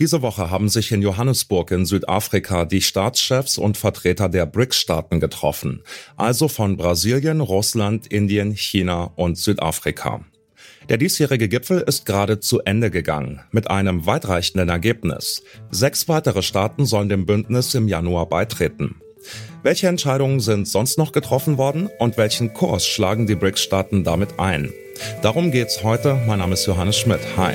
Diese Woche haben sich in Johannesburg in Südafrika die Staatschefs und Vertreter der BRICS-Staaten getroffen, also von Brasilien, Russland, Indien, China und Südafrika. Der diesjährige Gipfel ist gerade zu Ende gegangen, mit einem weitreichenden Ergebnis. Sechs weitere Staaten sollen dem Bündnis im Januar beitreten. Welche Entscheidungen sind sonst noch getroffen worden und welchen Kurs schlagen die BRICS-Staaten damit ein? Darum geht's heute. Mein Name ist Johannes Schmidt. Hi.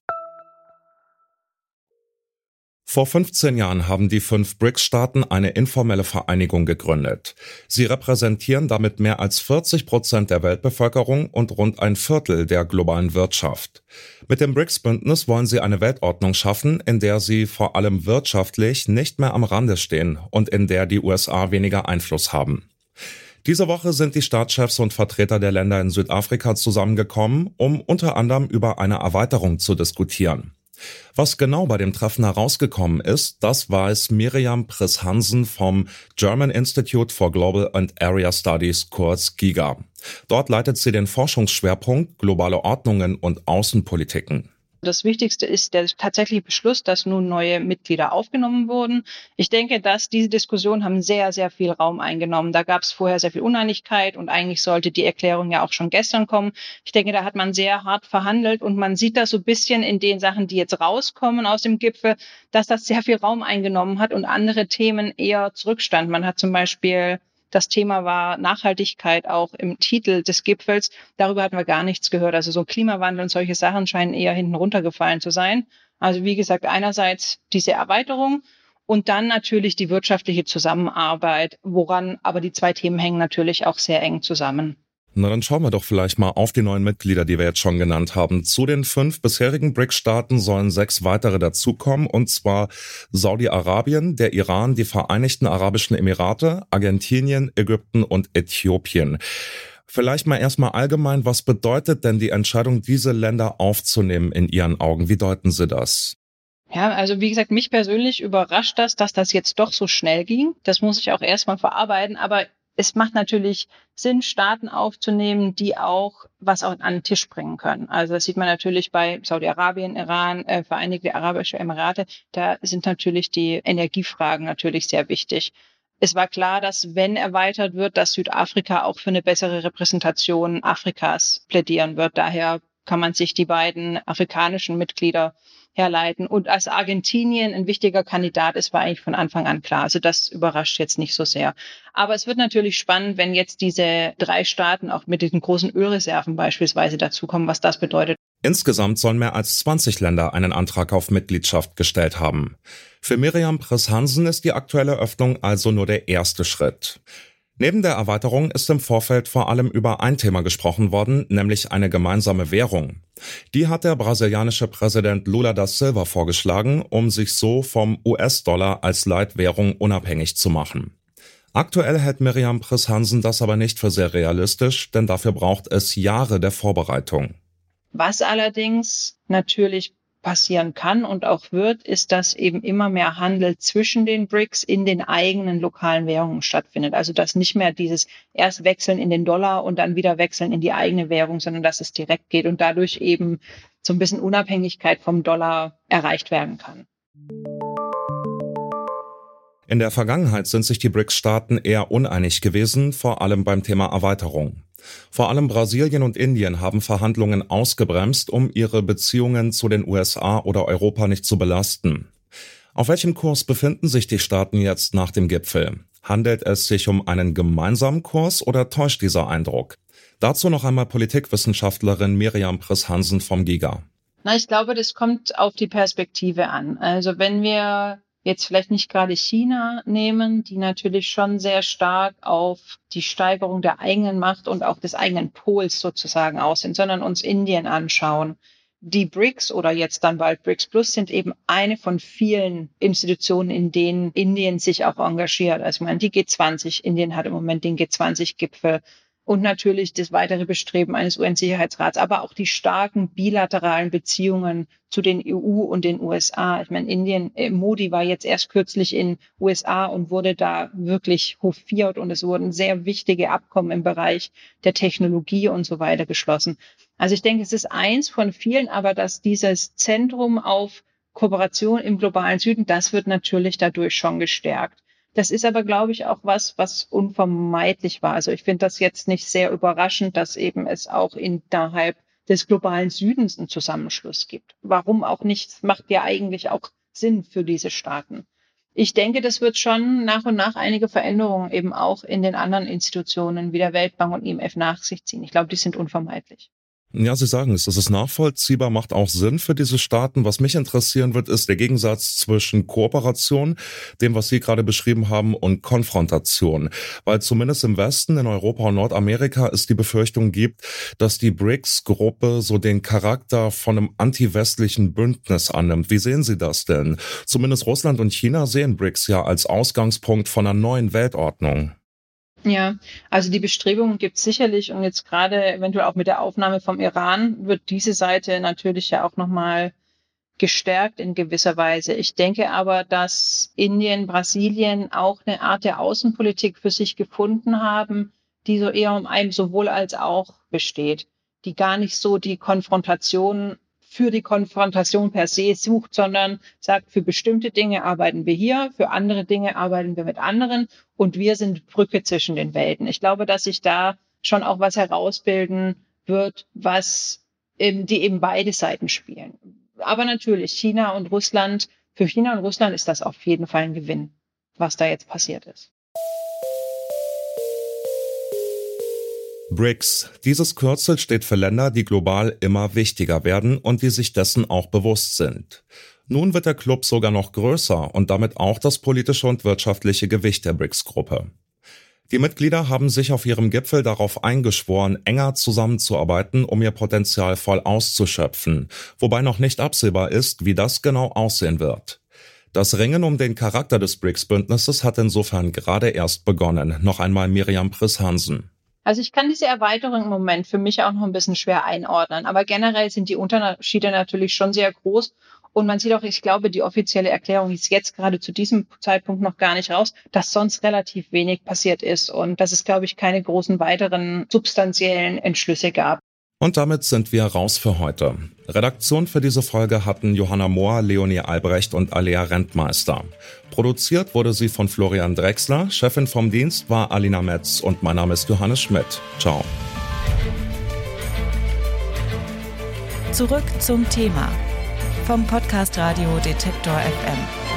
Vor 15 Jahren haben die fünf BRICS-Staaten eine informelle Vereinigung gegründet. Sie repräsentieren damit mehr als 40 Prozent der Weltbevölkerung und rund ein Viertel der globalen Wirtschaft. Mit dem BRICS-Bündnis wollen sie eine Weltordnung schaffen, in der sie vor allem wirtschaftlich nicht mehr am Rande stehen und in der die USA weniger Einfluss haben. Diese Woche sind die Staatschefs und Vertreter der Länder in Südafrika zusammengekommen, um unter anderem über eine Erweiterung zu diskutieren. Was genau bei dem Treffen herausgekommen ist, das weiß Miriam Priss-Hansen vom German Institute for Global and Area Studies, kurz GIGA. Dort leitet sie den Forschungsschwerpunkt globale Ordnungen und Außenpolitiken. Das Wichtigste ist der tatsächliche Beschluss, dass nun neue Mitglieder aufgenommen wurden. Ich denke, dass diese Diskussionen haben sehr, sehr viel Raum eingenommen. Da gab es vorher sehr viel Uneinigkeit und eigentlich sollte die Erklärung ja auch schon gestern kommen. Ich denke, da hat man sehr hart verhandelt und man sieht das so ein bisschen in den Sachen, die jetzt rauskommen aus dem Gipfel, dass das sehr viel Raum eingenommen hat und andere Themen eher zurückstanden. Man hat zum Beispiel das Thema war Nachhaltigkeit auch im Titel des Gipfels. Darüber hatten wir gar nichts gehört. Also so Klimawandel und solche Sachen scheinen eher hinten runtergefallen zu sein. Also wie gesagt, einerseits diese Erweiterung und dann natürlich die wirtschaftliche Zusammenarbeit, woran aber die zwei Themen hängen natürlich auch sehr eng zusammen. Na, dann schauen wir doch vielleicht mal auf die neuen Mitglieder, die wir jetzt schon genannt haben. Zu den fünf bisherigen BRICS-Staaten sollen sechs weitere dazukommen, und zwar Saudi-Arabien, der Iran, die Vereinigten Arabischen Emirate, Argentinien, Ägypten und Äthiopien. Vielleicht mal erstmal allgemein, was bedeutet denn die Entscheidung, diese Länder aufzunehmen in Ihren Augen? Wie deuten Sie das? Ja, also wie gesagt, mich persönlich überrascht das, dass das jetzt doch so schnell ging. Das muss ich auch erstmal verarbeiten, aber es macht natürlich Sinn, Staaten aufzunehmen, die auch was an den Tisch bringen können. Also das sieht man natürlich bei Saudi-Arabien, Iran, äh, Vereinigte Arabische Emirate. Da sind natürlich die Energiefragen natürlich sehr wichtig. Es war klar, dass wenn erweitert wird, dass Südafrika auch für eine bessere Repräsentation Afrikas plädieren wird. Daher kann man sich die beiden afrikanischen Mitglieder herleiten. Und als Argentinien ein wichtiger Kandidat ist, war eigentlich von Anfang an klar. Also das überrascht jetzt nicht so sehr. Aber es wird natürlich spannend, wenn jetzt diese drei Staaten auch mit diesen großen Ölreserven beispielsweise dazukommen, was das bedeutet. Insgesamt sollen mehr als 20 Länder einen Antrag auf Mitgliedschaft gestellt haben. Für Miriam Press-Hansen ist die aktuelle Öffnung also nur der erste Schritt. Neben der Erweiterung ist im Vorfeld vor allem über ein Thema gesprochen worden, nämlich eine gemeinsame Währung. Die hat der brasilianische Präsident Lula da Silva vorgeschlagen, um sich so vom US-Dollar als Leitwährung unabhängig zu machen. Aktuell hält Miriam Priss-Hansen das aber nicht für sehr realistisch, denn dafür braucht es Jahre der Vorbereitung. Was allerdings natürlich passieren kann und auch wird, ist, dass eben immer mehr Handel zwischen den BRICS in den eigenen lokalen Währungen stattfindet. Also dass nicht mehr dieses erst wechseln in den Dollar und dann wieder wechseln in die eigene Währung, sondern dass es direkt geht und dadurch eben so ein bisschen Unabhängigkeit vom Dollar erreicht werden kann. In der Vergangenheit sind sich die BRICS-Staaten eher uneinig gewesen, vor allem beim Thema Erweiterung. Vor allem Brasilien und Indien haben Verhandlungen ausgebremst, um ihre Beziehungen zu den USA oder Europa nicht zu belasten. Auf welchem Kurs befinden sich die Staaten jetzt nach dem Gipfel? Handelt es sich um einen gemeinsamen Kurs oder täuscht dieser Eindruck? Dazu noch einmal Politikwissenschaftlerin Miriam Priss-Hansen vom GIGA. Na, ich glaube, das kommt auf die Perspektive an. Also wenn wir jetzt vielleicht nicht gerade China nehmen, die natürlich schon sehr stark auf die Steigerung der eigenen Macht und auch des eigenen Pols sozusagen aus sind, sondern uns Indien anschauen. Die BRICS oder jetzt dann bald BRICS Plus sind eben eine von vielen Institutionen, in denen Indien sich auch engagiert. Also ich meine, die G20, Indien hat im Moment den G20-Gipfel und natürlich das weitere Bestreben eines UN-Sicherheitsrats, aber auch die starken bilateralen Beziehungen zu den EU und den USA. Ich meine, Indien, äh, Modi war jetzt erst kürzlich in USA und wurde da wirklich hofiert und es wurden sehr wichtige Abkommen im Bereich der Technologie und so weiter geschlossen. Also ich denke, es ist eins von vielen, aber dass dieses Zentrum auf Kooperation im globalen Süden, das wird natürlich dadurch schon gestärkt. Das ist aber, glaube ich, auch was, was unvermeidlich war. Also ich finde das jetzt nicht sehr überraschend, dass eben es auch innerhalb des globalen Südens einen Zusammenschluss gibt. Warum auch nicht? Macht ja eigentlich auch Sinn für diese Staaten. Ich denke, das wird schon nach und nach einige Veränderungen eben auch in den anderen Institutionen wie der Weltbank und IMF nach sich ziehen. Ich glaube, die sind unvermeidlich. Ja, Sie sagen es, das ist nachvollziehbar, macht auch Sinn für diese Staaten. Was mich interessieren wird, ist der Gegensatz zwischen Kooperation, dem, was Sie gerade beschrieben haben, und Konfrontation. Weil zumindest im Westen, in Europa und Nordamerika es die Befürchtung gibt, dass die BRICS-Gruppe so den Charakter von einem anti-westlichen Bündnis annimmt. Wie sehen Sie das denn? Zumindest Russland und China sehen BRICS ja als Ausgangspunkt von einer neuen Weltordnung. Ja, also die Bestrebungen gibt es sicherlich und jetzt gerade eventuell auch mit der Aufnahme vom Iran wird diese Seite natürlich ja auch nochmal gestärkt in gewisser Weise. Ich denke aber, dass Indien, Brasilien auch eine Art der Außenpolitik für sich gefunden haben, die so eher um einem sowohl als auch besteht, die gar nicht so die Konfrontation für die Konfrontation per se sucht, sondern sagt, für bestimmte Dinge arbeiten wir hier, für andere Dinge arbeiten wir mit anderen und wir sind Brücke zwischen den Welten. Ich glaube, dass sich da schon auch was herausbilden wird, was eben, die eben beide Seiten spielen. Aber natürlich, China und Russland, für China und Russland ist das auf jeden Fall ein Gewinn, was da jetzt passiert ist. BRICS. Dieses Kürzel steht für Länder, die global immer wichtiger werden und die sich dessen auch bewusst sind. Nun wird der Club sogar noch größer und damit auch das politische und wirtschaftliche Gewicht der BRICS-Gruppe. Die Mitglieder haben sich auf ihrem Gipfel darauf eingeschworen, enger zusammenzuarbeiten, um ihr Potenzial voll auszuschöpfen, wobei noch nicht absehbar ist, wie das genau aussehen wird. Das Ringen um den Charakter des BRICS-Bündnisses hat insofern gerade erst begonnen. Noch einmal Miriam Priss-Hansen. Also ich kann diese Erweiterung im Moment für mich auch noch ein bisschen schwer einordnen, aber generell sind die Unterschiede natürlich schon sehr groß. Und man sieht auch, ich glaube, die offizielle Erklärung ist jetzt gerade zu diesem Zeitpunkt noch gar nicht raus, dass sonst relativ wenig passiert ist und dass es, glaube ich, keine großen weiteren substanziellen Entschlüsse gab. Und damit sind wir raus für heute. Redaktion für diese Folge hatten Johanna Mohr, Leonie Albrecht und Alea Rentmeister. Produziert wurde sie von Florian Drexler, Chefin vom Dienst war Alina Metz und mein Name ist Johannes Schmidt. Ciao. Zurück zum Thema vom Podcast Radio Detektor FM.